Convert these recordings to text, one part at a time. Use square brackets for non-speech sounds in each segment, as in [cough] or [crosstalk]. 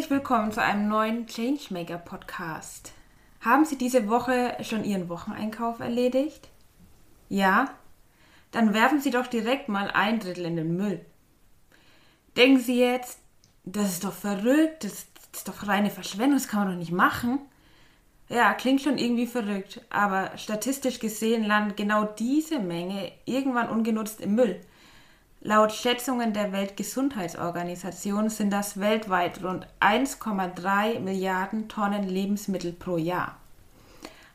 Herzlich willkommen zu einem neuen Changemaker Podcast. Haben Sie diese Woche schon Ihren Wocheneinkauf erledigt? Ja? Dann werfen Sie doch direkt mal ein Drittel in den Müll. Denken Sie jetzt, das ist doch verrückt, das ist doch reine Verschwendung, das kann man doch nicht machen. Ja, klingt schon irgendwie verrückt, aber statistisch gesehen landet genau diese Menge irgendwann ungenutzt im Müll. Laut Schätzungen der Weltgesundheitsorganisation sind das weltweit rund 1,3 Milliarden Tonnen Lebensmittel pro Jahr.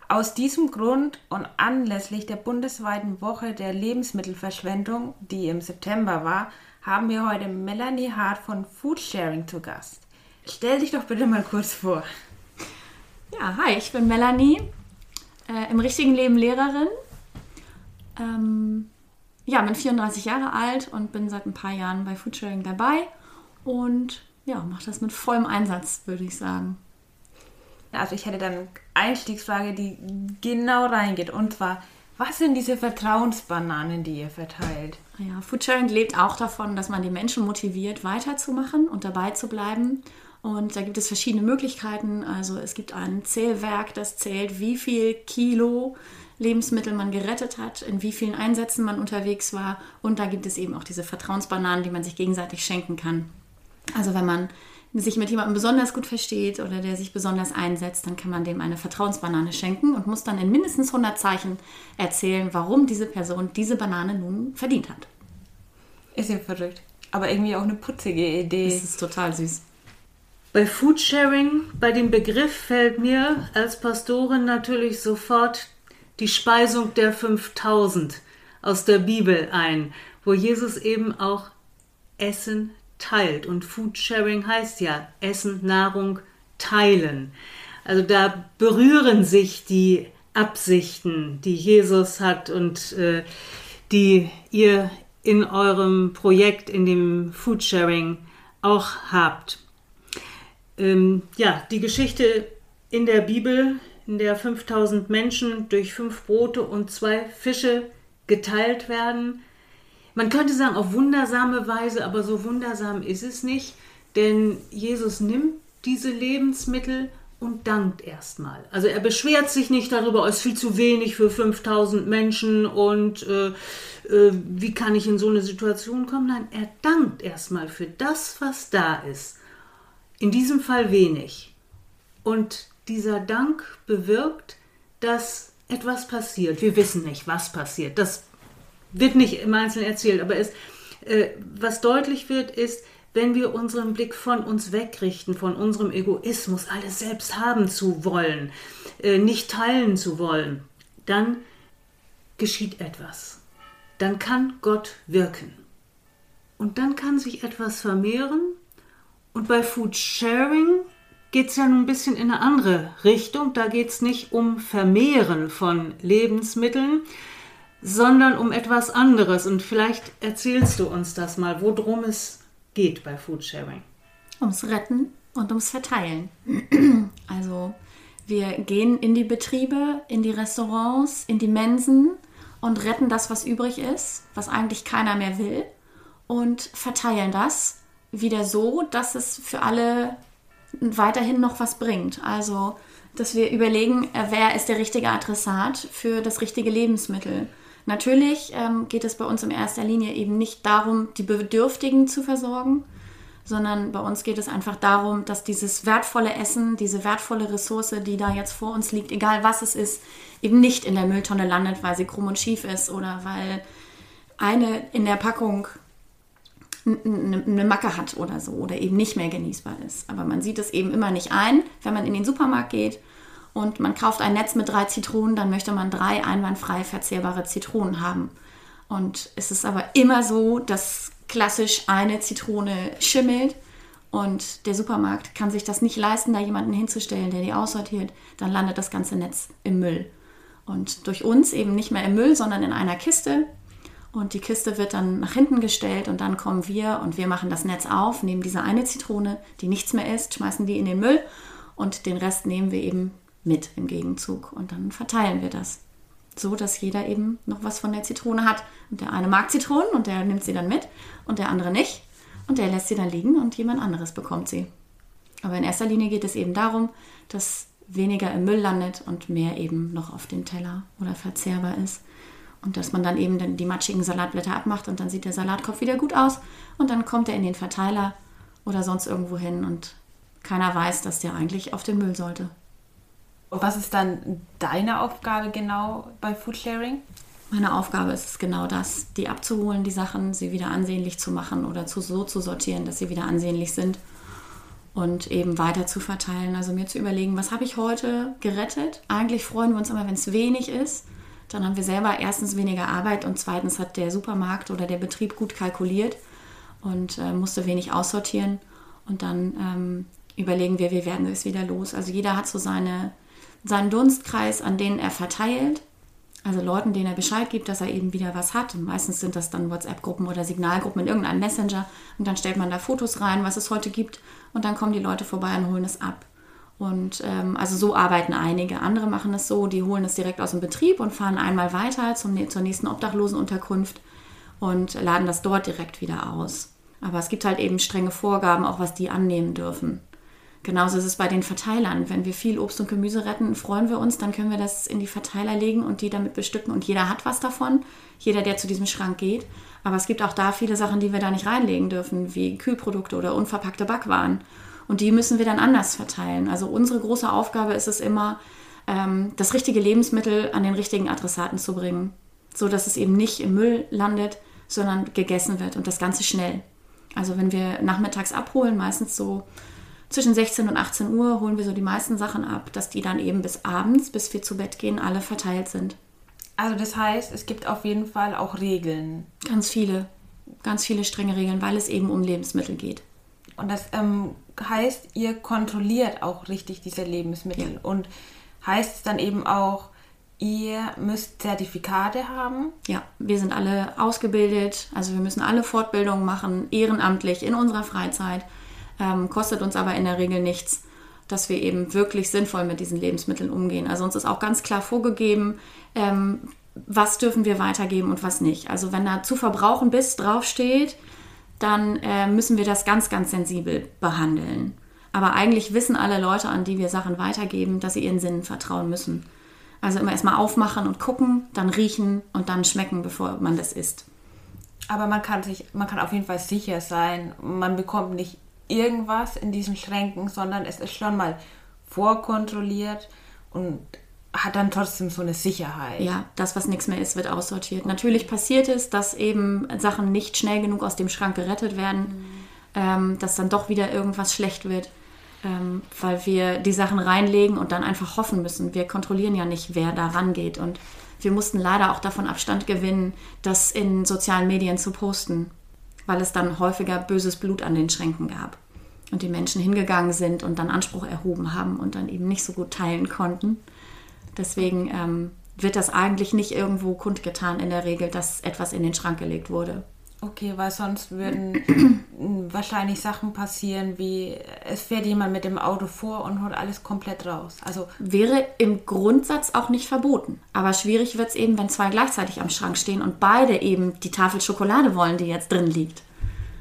Aus diesem Grund und anlässlich der bundesweiten Woche der Lebensmittelverschwendung, die im September war, haben wir heute Melanie Hart von Foodsharing zu Gast. Stell dich doch bitte mal kurz vor. Ja, hi, ich bin Melanie, äh, im richtigen Leben Lehrerin. Ähm, ja, bin 34 Jahre alt und bin seit ein paar Jahren bei Foodsharing dabei und ja, mache das mit vollem Einsatz, würde ich sagen. Also ich hätte dann eine Einstiegsfrage, die genau reingeht und zwar, was sind diese Vertrauensbananen, die ihr verteilt? Ja, Foodsharing lebt auch davon, dass man die Menschen motiviert, weiterzumachen und dabei zu bleiben. Und da gibt es verschiedene Möglichkeiten. Also es gibt ein Zählwerk, das zählt, wie viel Kilo Lebensmittel man gerettet hat, in wie vielen Einsätzen man unterwegs war. Und da gibt es eben auch diese Vertrauensbananen, die man sich gegenseitig schenken kann. Also wenn man sich mit jemandem besonders gut versteht oder der sich besonders einsetzt, dann kann man dem eine Vertrauensbanane schenken und muss dann in mindestens 100 Zeichen erzählen, warum diese Person diese Banane nun verdient hat. Ist ja verrückt. Aber irgendwie auch eine putzige Idee. Das ist total süß. Bei Foodsharing, bei dem Begriff fällt mir als Pastorin natürlich sofort die Speisung der 5000 aus der Bibel ein, wo Jesus eben auch Essen teilt. Und Food Sharing heißt ja Essen, Nahrung teilen. Also da berühren sich die Absichten, die Jesus hat und äh, die ihr in eurem Projekt, in dem Food Sharing auch habt. Ähm, ja, die Geschichte in der Bibel in der 5000 Menschen durch fünf Brote und zwei Fische geteilt werden. Man könnte sagen, auf wundersame Weise, aber so wundersam ist es nicht, denn Jesus nimmt diese Lebensmittel und dankt erstmal. Also er beschwert sich nicht darüber, oh, es ist viel zu wenig für 5000 Menschen und äh, äh, wie kann ich in so eine Situation kommen. Nein, er dankt erstmal für das, was da ist. In diesem Fall wenig. Und dieser Dank bewirkt, dass etwas passiert. Wir wissen nicht, was passiert. Das wird nicht im Einzelnen erzählt, aber es, äh, was deutlich wird, ist, wenn wir unseren Blick von uns wegrichten, von unserem Egoismus, alles selbst haben zu wollen, äh, nicht teilen zu wollen, dann geschieht etwas. Dann kann Gott wirken. Und dann kann sich etwas vermehren. Und bei Food Sharing geht es ja nun ein bisschen in eine andere Richtung. Da geht es nicht um Vermehren von Lebensmitteln, sondern um etwas anderes. Und vielleicht erzählst du uns das mal, worum es geht bei Foodsharing. Ums Retten und ums Verteilen. [clears throat] Also wir gehen in die Betriebe, in die Restaurants, in die Mensen und retten das, was übrig ist, was eigentlich keiner mehr will und verteilen das wieder so, dass es für alle weiterhin noch was bringt. Also, dass wir überlegen, äh, wer ist der richtige Adressat für das richtige Lebensmittel. Natürlich ähm, geht es bei uns in erster Linie eben nicht darum, die Bedürftigen zu versorgen, sondern bei uns geht es einfach darum, dass dieses wertvolle Essen, diese wertvolle Ressource, die da jetzt vor uns liegt, egal was es ist, eben nicht in der Mülltonne landet, weil sie krumm und schief ist oder weil eine in der Packung eine Macke hat oder so oder eben nicht mehr genießbar ist. Aber man sieht es eben immer nicht ein, wenn man in den Supermarkt geht und man kauft ein Netz mit drei Zitronen, dann möchte man drei einwandfrei verzehrbare Zitronen haben. Und es ist aber immer so, dass klassisch eine Zitrone schimmelt und der Supermarkt kann sich das nicht leisten, da jemanden hinzustellen, der die aussortiert. Dann landet das ganze Netz im Müll. Und durch uns eben nicht mehr im Müll, sondern in einer Kiste und die Kiste wird dann nach hinten gestellt und dann kommen wir und wir machen das Netz auf, nehmen diese eine Zitrone, die nichts mehr ist, schmeißen die in den Müll und den Rest nehmen wir eben mit im Gegenzug und dann verteilen wir das. So, dass jeder eben noch was von der Zitrone hat. Und der eine mag Zitronen und der nimmt sie dann mit und der andere nicht. Und der lässt sie dann liegen und jemand anderes bekommt sie. Aber in erster Linie geht es eben darum, dass weniger im Müll landet und mehr eben noch auf dem Teller oder verzehrbar ist. Und dass man dann eben dann die matschigen Salatblätter abmacht und dann sieht der Salatkopf wieder gut aus und dann kommt er in den Verteiler oder sonst irgendwo hin und keiner weiß, dass der eigentlich auf den Müll sollte. Und was ist dann deine Aufgabe genau bei Foodsharing? Meine Aufgabe ist es genau das, die abzuholen, die Sachen, sie wieder ansehnlich zu machen oder zu, so zu sortieren, dass sie wieder ansehnlich sind und eben weiter zu verteilen. Also mir zu überlegen, was habe ich heute gerettet? Eigentlich freuen wir uns immer, wenn es wenig ist. Dann haben wir selber erstens weniger Arbeit und zweitens hat der Supermarkt oder der Betrieb gut kalkuliert und äh, musste wenig aussortieren. Und dann ähm, überlegen wir, wie werden wir es wieder los. Also jeder hat so seine, seinen Dunstkreis, an denen er verteilt also Leuten, denen er Bescheid gibt, dass er eben wieder was hat. Und meistens sind das dann WhatsApp-Gruppen oder Signalgruppen in irgendeinem Messenger. Und dann stellt man da Fotos rein, was es heute gibt. Und dann kommen die Leute vorbei und holen es ab. Und ähm, also so arbeiten einige. Andere machen es so, die holen es direkt aus dem Betrieb und fahren einmal weiter zum, zur nächsten Obdachlosenunterkunft und laden das dort direkt wieder aus. Aber es gibt halt eben strenge Vorgaben, auch was die annehmen dürfen. Genauso ist es bei den Verteilern. Wenn wir viel Obst und Gemüse retten, freuen wir uns, dann können wir das in die Verteiler legen und die damit bestücken. Und jeder hat was davon, jeder, der zu diesem Schrank geht. Aber es gibt auch da viele Sachen, die wir da nicht reinlegen dürfen, wie Kühlprodukte oder unverpackte Backwaren. Und die müssen wir dann anders verteilen. Also unsere große Aufgabe ist es immer, ähm, das richtige Lebensmittel an den richtigen Adressaten zu bringen, so dass es eben nicht im Müll landet, sondern gegessen wird und das Ganze schnell. Also wenn wir nachmittags abholen, meistens so zwischen 16 und 18 Uhr holen wir so die meisten Sachen ab, dass die dann eben bis abends, bis wir zu Bett gehen, alle verteilt sind. Also das heißt, es gibt auf jeden Fall auch Regeln. Ganz viele, ganz viele strenge Regeln, weil es eben um Lebensmittel geht. Und das ähm, heißt, ihr kontrolliert auch richtig diese Lebensmittel. Ja. Und heißt es dann eben auch, ihr müsst Zertifikate haben? Ja, wir sind alle ausgebildet. Also wir müssen alle Fortbildungen machen, ehrenamtlich, in unserer Freizeit ähm, kostet uns aber in der Regel nichts, dass wir eben wirklich sinnvoll mit diesen Lebensmitteln umgehen. Also uns ist auch ganz klar vorgegeben, ähm, was dürfen wir weitergeben und was nicht. Also wenn da zu verbrauchen bis draufsteht, dann äh, müssen wir das ganz, ganz sensibel behandeln. Aber eigentlich wissen alle Leute, an die wir Sachen weitergeben, dass sie ihren Sinnen vertrauen müssen. Also immer erstmal aufmachen und gucken, dann riechen und dann schmecken, bevor man das isst. Aber man kann sich, man kann auf jeden Fall sicher sein, man bekommt nicht irgendwas in diesen Schränken, sondern es ist schon mal vorkontrolliert und hat dann trotzdem so eine Sicherheit. Ja, das, was nichts mehr ist, wird aussortiert. Natürlich passiert es, dass eben Sachen nicht schnell genug aus dem Schrank gerettet werden, mhm. ähm, dass dann doch wieder irgendwas schlecht wird, ähm, weil wir die Sachen reinlegen und dann einfach hoffen müssen. Wir kontrollieren ja nicht, wer da rangeht. Und wir mussten leider auch davon Abstand gewinnen, das in sozialen Medien zu posten weil es dann häufiger böses Blut an den Schränken gab. Und die Menschen hingegangen sind und dann Anspruch erhoben haben und dann eben nicht so gut teilen konnten. Deswegen ähm, wird das eigentlich nicht irgendwo kundgetan in der Regel, dass etwas in den Schrank gelegt wurde. Okay, weil sonst würden [clears throat] wahrscheinlich Sachen passieren, wie es fährt jemand mit dem Auto vor und holt alles komplett raus. Also wäre im Grundsatz auch nicht verboten. Aber schwierig wird es eben, wenn zwei gleichzeitig am Schrank stehen und beide eben die Tafel Schokolade wollen, die jetzt drin liegt.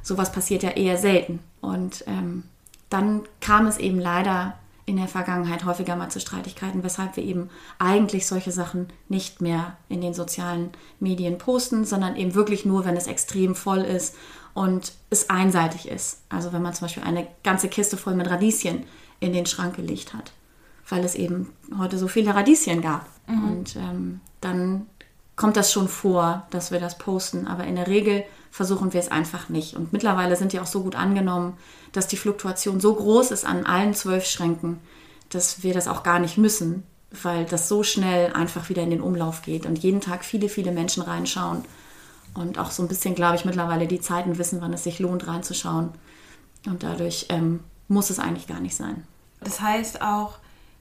Sowas passiert ja eher selten. Und ähm, dann kam es eben leider in der Vergangenheit häufiger mal zu Streitigkeiten, weshalb wir eben eigentlich solche Sachen nicht mehr in den sozialen Medien posten, sondern eben wirklich nur, wenn es extrem voll ist und es einseitig ist. Also wenn man zum Beispiel eine ganze Kiste voll mit Radieschen in den Schrank gelegt hat, weil es eben heute so viele Radieschen gab. Mhm. Und ähm, dann kommt das schon vor, dass wir das posten, aber in der Regel versuchen wir es einfach nicht. Und mittlerweile sind die auch so gut angenommen, dass die Fluktuation so groß ist an allen zwölf Schränken, dass wir das auch gar nicht müssen, weil das so schnell einfach wieder in den Umlauf geht und jeden Tag viele, viele Menschen reinschauen und auch so ein bisschen, glaube ich, mittlerweile die Zeiten wissen, wann es sich lohnt, reinzuschauen. Und dadurch ähm, muss es eigentlich gar nicht sein. Das heißt auch,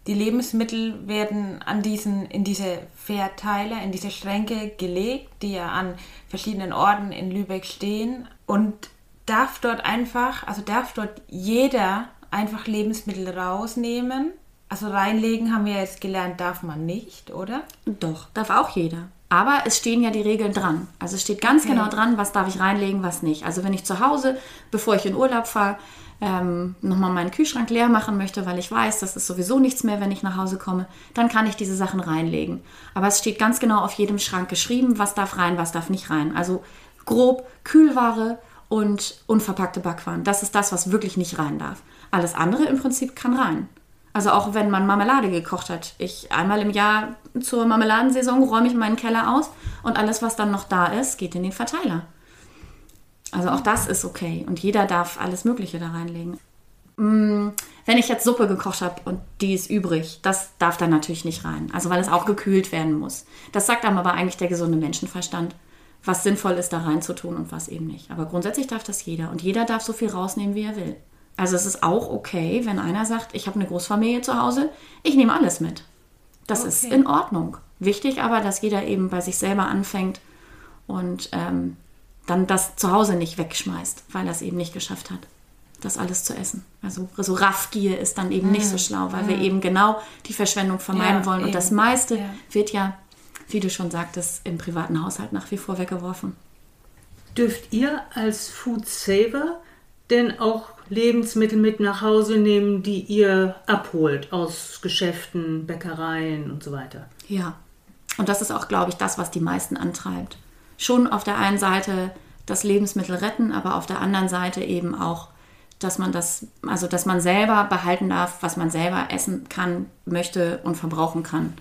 die Lebensmittel werden an diesen, in diese Verteiler, in diese Schränke gelegt, die ja an verschiedenen Orten in Lübeck stehen. Und darf dort einfach, also darf dort jeder einfach Lebensmittel rausnehmen. Also reinlegen haben wir jetzt gelernt, darf man nicht, oder? Doch, darf auch jeder. Aber es stehen ja die Regeln dran. Also es steht ganz okay. genau dran, was darf ich reinlegen, was nicht. Also wenn ich zu Hause, bevor ich in Urlaub fahre, ähm, nochmal meinen Kühlschrank leer machen möchte, weil ich weiß, das ist sowieso nichts mehr, wenn ich nach Hause komme, dann kann ich diese Sachen reinlegen. Aber es steht ganz genau auf jedem Schrank geschrieben, was darf rein, was darf nicht rein. Also grob Kühlware und unverpackte Backwaren. Das ist das, was wirklich nicht rein darf. Alles andere im Prinzip kann rein. Also auch wenn man Marmelade gekocht hat. Ich einmal im Jahr zur Marmeladensaison räume ich meinen Keller aus und alles, was dann noch da ist, geht in den Verteiler. Also auch das ist okay und jeder darf alles Mögliche da reinlegen. Mm, wenn ich jetzt Suppe gekocht habe und die ist übrig, das darf dann natürlich nicht rein. Also weil es auch gekühlt werden muss. Das sagt einem aber eigentlich der gesunde Menschenverstand, was sinnvoll ist, da reinzutun und was eben nicht. Aber grundsätzlich darf das jeder und jeder darf so viel rausnehmen, wie er will. Also es ist auch okay, wenn einer sagt, ich habe eine Großfamilie zu Hause, ich nehme alles mit. Das okay. ist in Ordnung. Wichtig aber, dass jeder eben bei sich selber anfängt und ähm, dann das zu Hause nicht wegschmeißt, weil er es eben nicht geschafft hat, das alles zu essen. Also so Raffgier ist dann eben mm. nicht so mm. schlau, weil mm. wir eben genau die Verschwendung vermeiden ja, wollen. Eben. Und das meiste ja. wird ja, wie du schon sagtest, im privaten Haushalt nach wie vor weggeworfen. Dürft ihr als Food Saver denn auch Lebensmittel mit nach Hause nehmen, die ihr abholt aus Geschäften, Bäckereien und so weiter? Ja. Und das ist auch, glaube ich, das, was die meisten antreibt schon auf der einen Seite das Lebensmittel retten, aber auf der anderen Seite eben auch, dass man das, also dass man selber behalten darf, was man selber essen kann, möchte und verbrauchen kann.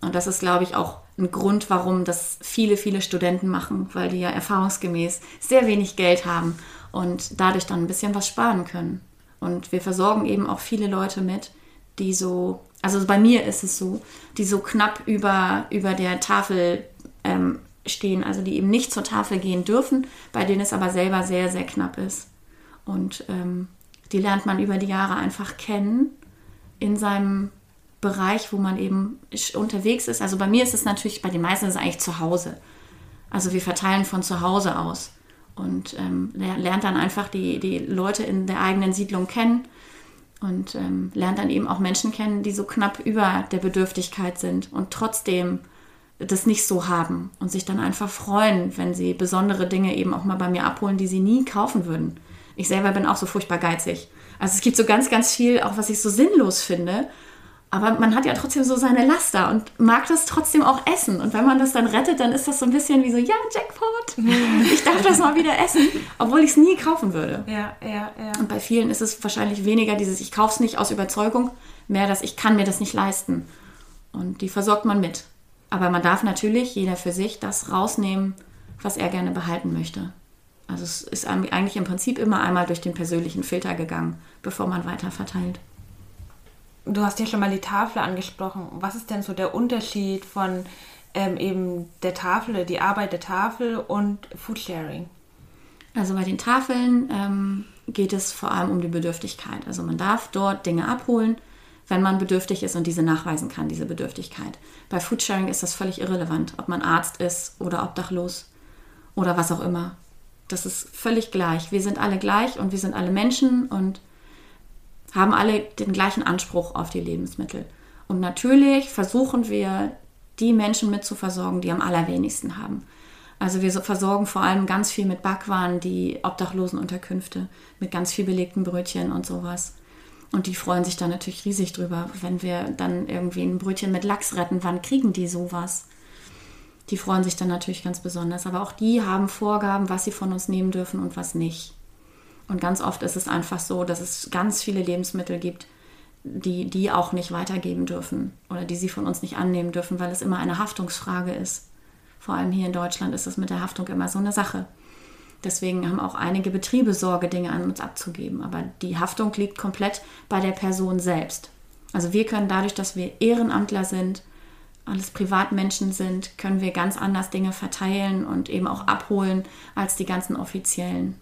Und das ist, glaube ich, auch ein Grund, warum das viele, viele Studenten machen, weil die ja erfahrungsgemäß sehr wenig Geld haben und dadurch dann ein bisschen was sparen können. Und wir versorgen eben auch viele Leute mit, die so, also bei mir ist es so, die so knapp über, über der Tafel ähm, stehen, also die eben nicht zur Tafel gehen dürfen, bei denen es aber selber sehr, sehr knapp ist. Und ähm, die lernt man über die Jahre einfach kennen in seinem Bereich, wo man eben unterwegs ist. Also bei mir ist es natürlich, bei den meisten ist es eigentlich zu Hause. Also wir verteilen von zu Hause aus und ähm, lernt dann einfach die, die Leute in der eigenen Siedlung kennen und ähm, lernt dann eben auch Menschen kennen, die so knapp über der Bedürftigkeit sind und trotzdem das nicht so haben und sich dann einfach freuen, wenn sie besondere Dinge eben auch mal bei mir abholen, die sie nie kaufen würden. Ich selber bin auch so furchtbar geizig. Also es gibt so ganz, ganz viel, auch was ich so sinnlos finde. Aber man hat ja trotzdem so seine Laster und mag das trotzdem auch essen. Und wenn man das dann rettet, dann ist das so ein bisschen wie so, ja, Jackpot, [laughs] ich darf das mal wieder essen, obwohl ich es nie kaufen würde. Ja, ja, ja. Und bei vielen ist es wahrscheinlich weniger dieses, ich kaufe es nicht aus Überzeugung, mehr das, ich kann mir das nicht leisten. Und die versorgt man mit. Aber man darf natürlich jeder für sich das rausnehmen, was er gerne behalten möchte. Also es ist eigentlich im Prinzip immer einmal durch den persönlichen Filter gegangen, bevor man weiter verteilt. Du hast ja schon mal die Tafel angesprochen. Was ist denn so der Unterschied von ähm, eben der Tafel, die Arbeit der Tafel und Foodsharing? Also bei den Tafeln ähm, geht es vor allem um die Bedürftigkeit. Also man darf dort Dinge abholen, wenn man bedürftig ist und diese nachweisen kann, diese Bedürftigkeit. Bei Foodsharing ist das völlig irrelevant, ob man Arzt ist oder obdachlos oder was auch immer. Das ist völlig gleich. Wir sind alle gleich und wir sind alle Menschen und haben alle den gleichen Anspruch auf die Lebensmittel. Und natürlich versuchen wir, die Menschen mitzuversorgen, die am allerwenigsten haben. Also wir versorgen vor allem ganz viel mit Backwaren, die Obdachlosenunterkünfte, mit ganz viel belegten Brötchen und sowas. Und die freuen sich dann natürlich riesig drüber, wenn wir dann irgendwie ein Brötchen mit Lachs retten. Wann kriegen die sowas? Die freuen sich dann natürlich ganz besonders. Aber auch die haben Vorgaben, was sie von uns nehmen dürfen und was nicht. Und ganz oft ist es einfach so, dass es ganz viele Lebensmittel gibt, die die auch nicht weitergeben dürfen oder die sie von uns nicht annehmen dürfen, weil es immer eine Haftungsfrage ist. Vor allem hier in Deutschland ist es mit der Haftung immer so eine Sache. Deswegen haben auch einige Betriebe Sorge, Dinge an uns abzugeben. Aber die Haftung liegt komplett bei der Person selbst. Also wir können dadurch, dass wir Ehrenamtler sind, alles Privatmenschen sind, können wir ganz anders Dinge verteilen und eben auch abholen als die ganzen Offiziellen.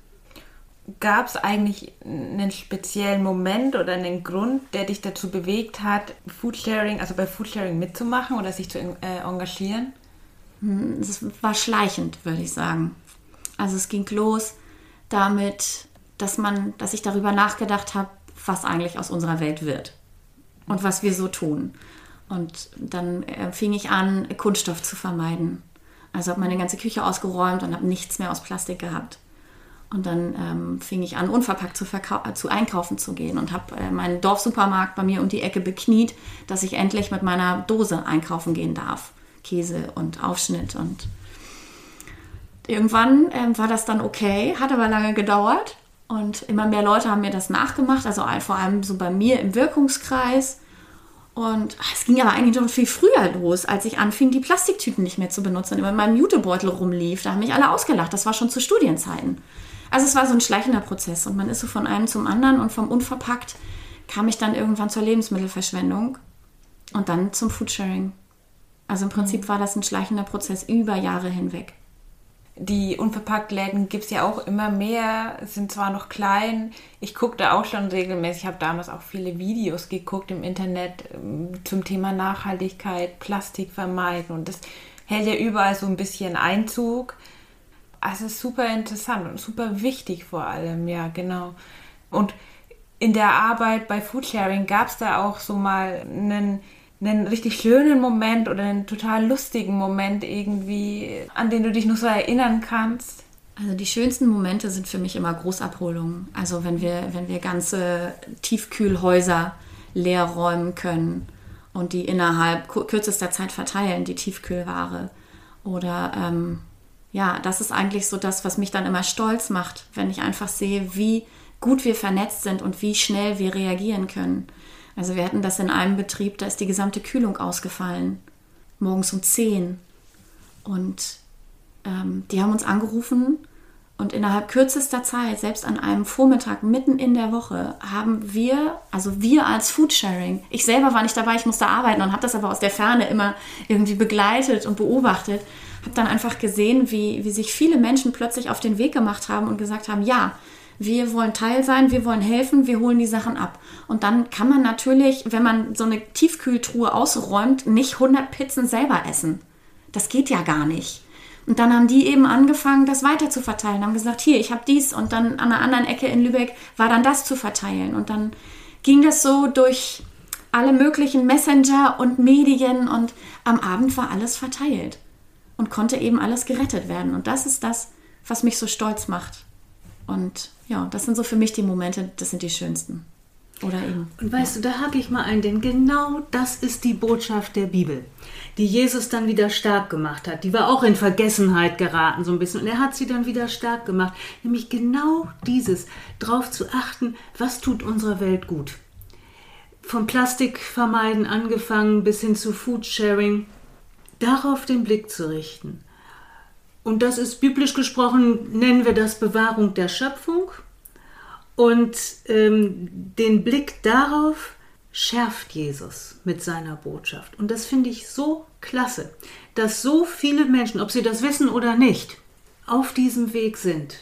Gab es eigentlich einen speziellen Moment oder einen Grund, der dich dazu bewegt hat, Foodsharing, also bei Foodsharing mitzumachen oder sich zu äh, engagieren? Hm, es war schleichend, würde ich sagen. Also es ging los damit, dass man, dass ich darüber nachgedacht habe, was eigentlich aus unserer Welt wird und was wir so tun. Und dann äh, fing ich an, Kunststoff zu vermeiden. Also habe meine ganze Küche ausgeräumt und habe nichts mehr aus Plastik gehabt. Und dann ähm, fing ich an, unverpackt zu, äh, zu einkaufen zu gehen und habe äh, meinen Dorfsupermarkt bei mir um die Ecke bekniet, dass ich endlich mit meiner Dose einkaufen gehen darf. Käse und Aufschnitt und irgendwann ähm, war das dann okay, hat aber lange gedauert und immer mehr Leute haben mir das nachgemacht, also vor allem so bei mir im Wirkungskreis. Und es ging aber eigentlich schon viel früher los, als ich anfing, die Plastiktüten nicht mehr zu benutzen und über meinem Jutebeutel rumlief. Da haben mich alle ausgelacht. Das war schon zu Studienzeiten. Also es war so ein schleichender Prozess und man ist so von einem zum anderen und vom Unverpackt kam ich dann irgendwann zur Lebensmittelverschwendung und dann zum Foodsharing. Also im Prinzip war das ein schleichender Prozess über Jahre hinweg. Die Unverpacktläden gibt es ja auch immer mehr, sind zwar noch klein. Ich gucke da auch schon regelmäßig, ich habe damals auch viele Videos geguckt im Internet ähm, zum Thema Nachhaltigkeit, Plastik vermeiden und das hält ja überall so ein bisschen Einzug. Also super interessant und super wichtig vor allem, ja, genau. Und in der Arbeit bei Foodsharing gab es da auch so mal einen einen richtig schönen Moment oder einen total lustigen Moment irgendwie, an den du dich noch so erinnern kannst? Also die schönsten Momente sind für mich immer Großabholungen. Also wenn wir, wenn wir ganze Tiefkühlhäuser leer räumen können und die innerhalb kürzester Zeit verteilen, die Tiefkühlware. Oder ähm, ja, das ist eigentlich so das, was mich dann immer stolz macht, wenn ich einfach sehe, wie gut wir vernetzt sind und wie schnell wir reagieren können. Also wir hatten das in einem Betrieb, da ist die gesamte Kühlung ausgefallen, morgens um 10. Und ähm, die haben uns angerufen und innerhalb kürzester Zeit, selbst an einem Vormittag mitten in der Woche, haben wir, also wir als Foodsharing, ich selber war nicht dabei, ich musste arbeiten und habe das aber aus der Ferne immer irgendwie begleitet und beobachtet, habe dann einfach gesehen, wie, wie sich viele Menschen plötzlich auf den Weg gemacht haben und gesagt haben, ja, wir wollen Teil sein, wir wollen helfen, wir holen die Sachen ab. Und dann kann man natürlich, wenn man so eine Tiefkühltruhe ausräumt, nicht 100 Pizzen selber essen. Das geht ja gar nicht. Und dann haben die eben angefangen, das weiter zu verteilen, haben gesagt, hier, ich habe dies und dann an einer anderen Ecke in Lübeck war dann das zu verteilen. Und dann ging das so durch alle möglichen Messenger und Medien und am Abend war alles verteilt und konnte eben alles gerettet werden. Und das ist das, was mich so stolz macht. Und ja, das sind so für mich die Momente, das sind die schönsten. Oder eben. Und weißt ja. du, da hake ich mal ein, denn genau das ist die Botschaft der Bibel, die Jesus dann wieder stark gemacht hat. Die war auch in Vergessenheit geraten so ein bisschen und er hat sie dann wieder stark gemacht. Nämlich genau dieses, darauf zu achten, was tut unserer Welt gut. Vom Plastik vermeiden angefangen bis hin zu Foodsharing, darauf den Blick zu richten. Und das ist biblisch gesprochen, nennen wir das Bewahrung der Schöpfung. Und ähm, den Blick darauf schärft Jesus mit seiner Botschaft. Und das finde ich so klasse, dass so viele Menschen, ob sie das wissen oder nicht, auf diesem Weg sind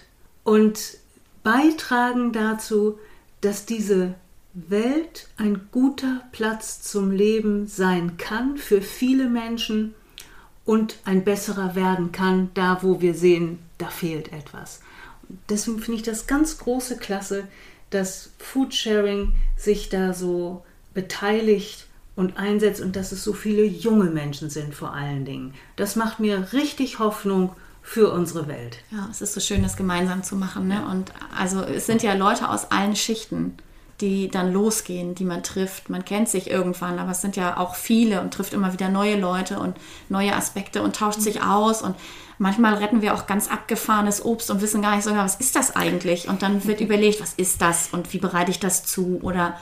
und beitragen dazu, dass diese Welt ein guter Platz zum Leben sein kann für viele Menschen und ein besserer werden kann, da wo wir sehen, da fehlt etwas. Deswegen finde ich das ganz große Klasse, dass Foodsharing sich da so beteiligt und einsetzt und dass es so viele junge Menschen sind vor allen Dingen. Das macht mir richtig Hoffnung für unsere Welt. Ja, es ist so schön, das gemeinsam zu machen. Ne? Und also es sind ja Leute aus allen Schichten die dann losgehen, die man trifft. Man kennt sich irgendwann, aber es sind ja auch viele und trifft immer wieder neue Leute und neue Aspekte und tauscht sich aus. Und manchmal retten wir auch ganz abgefahrenes Obst und wissen gar nicht sogar, was ist das eigentlich? Und dann wird überlegt, was ist das und wie bereite ich das zu? Oder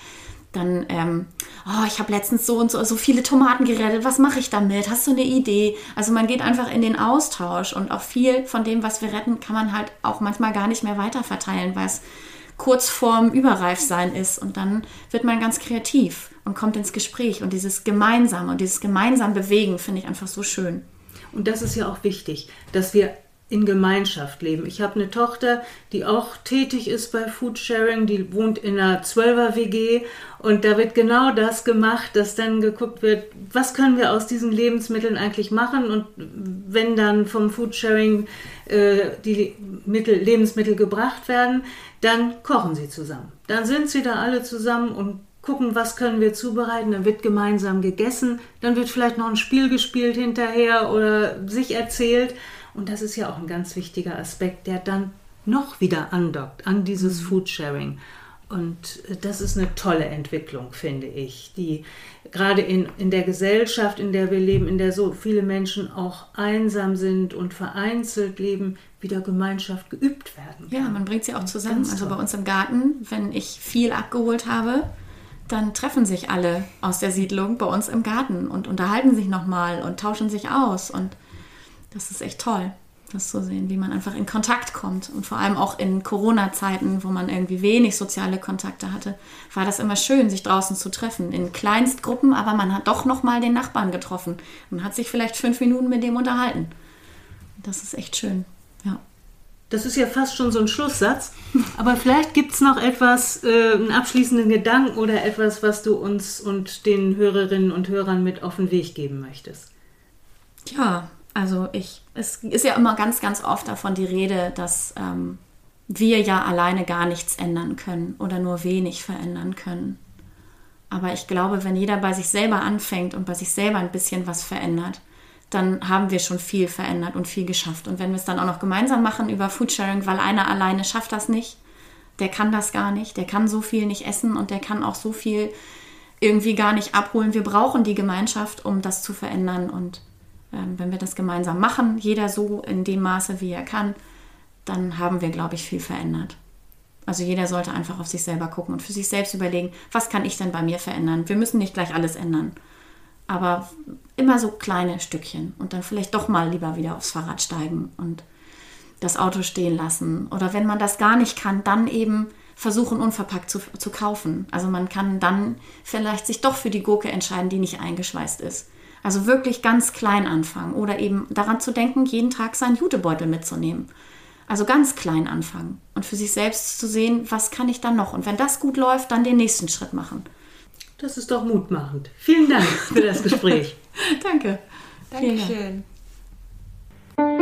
dann, ähm, oh, ich habe letztens so und so, so viele Tomaten gerettet, was mache ich damit? Hast du eine Idee? Also man geht einfach in den Austausch und auch viel von dem, was wir retten, kann man halt auch manchmal gar nicht mehr weiterverteilen, weil es kurz vorm Überreifsein ist. Und dann wird man ganz kreativ und kommt ins Gespräch. Und dieses Gemeinsame und dieses gemeinsam Bewegen finde ich einfach so schön. Und das ist ja auch wichtig, dass wir in Gemeinschaft leben. Ich habe eine Tochter, die auch tätig ist bei Foodsharing, die wohnt in einer 12er WG und da wird genau das gemacht, dass dann geguckt wird, was können wir aus diesen Lebensmitteln eigentlich machen und wenn dann vom Foodsharing äh, die Mittel, Lebensmittel gebracht werden, dann kochen sie zusammen. Dann sind sie da alle zusammen und gucken, was können wir zubereiten, dann wird gemeinsam gegessen, dann wird vielleicht noch ein Spiel gespielt hinterher oder sich erzählt und das ist ja auch ein ganz wichtiger Aspekt, der dann noch wieder andockt an dieses Foodsharing. Und äh, das ist eine tolle Entwicklung, finde ich, die gerade in, in der Gesellschaft, in der wir leben, in der so viele Menschen auch einsam sind und vereinzelt leben, wieder Gemeinschaft geübt werden. Kann. Ja, man bringt sie auch zusammen. Also bei uns im Garten, wenn ich viel abgeholt habe, dann treffen sich alle aus der Siedlung bei uns im Garten und unterhalten sich nochmal und tauschen sich aus. Und das ist echt toll das zu sehen, wie man einfach in Kontakt kommt. Und vor allem auch in Corona-Zeiten, wo man irgendwie wenig soziale Kontakte hatte, war das immer schön, sich draußen zu treffen. In Kleinstgruppen, aber man hat doch nochmal den Nachbarn getroffen und hat sich vielleicht fünf Minuten mit dem unterhalten. Das ist echt schön, ja. Das ist ja fast schon so ein Schlusssatz. Aber vielleicht gibt es noch etwas, äh, einen abschließenden Gedanken oder etwas, was du uns und den Hörerinnen und Hörern mit auf den Weg geben möchtest. Ja, also ich, es ist ja immer ganz, ganz oft davon die Rede, dass ähm, wir ja alleine gar nichts ändern können oder nur wenig verändern können. Aber ich glaube, wenn jeder bei sich selber anfängt und bei sich selber ein bisschen was verändert, dann haben wir schon viel verändert und viel geschafft. Und wenn wir es dann auch noch gemeinsam machen über Foodsharing, weil einer alleine schafft das nicht, der kann das gar nicht, der kann so viel nicht essen und der kann auch so viel irgendwie gar nicht abholen. Wir brauchen die Gemeinschaft, um das zu verändern. Und wenn wir das gemeinsam machen, jeder so in dem Maße, wie er kann, dann haben wir, glaube ich, viel verändert. Also jeder sollte einfach auf sich selber gucken und für sich selbst überlegen, was kann ich denn bei mir verändern? Wir müssen nicht gleich alles ändern, aber immer so kleine Stückchen und dann vielleicht doch mal lieber wieder aufs Fahrrad steigen und das Auto stehen lassen. Oder wenn man das gar nicht kann, dann eben versuchen, unverpackt zu, zu kaufen. Also man kann dann vielleicht sich doch für die Gurke entscheiden, die nicht eingeschweißt ist. Also wirklich ganz klein anfangen oder eben daran zu denken, jeden Tag seinen Jutebeutel mitzunehmen. Also ganz klein anfangen und für sich selbst zu sehen, was kann ich dann noch? Und wenn das gut läuft, dann den nächsten Schritt machen. Das ist doch mutmachend. Vielen Dank für das Gespräch. [laughs] Danke. Dankeschön. Dank.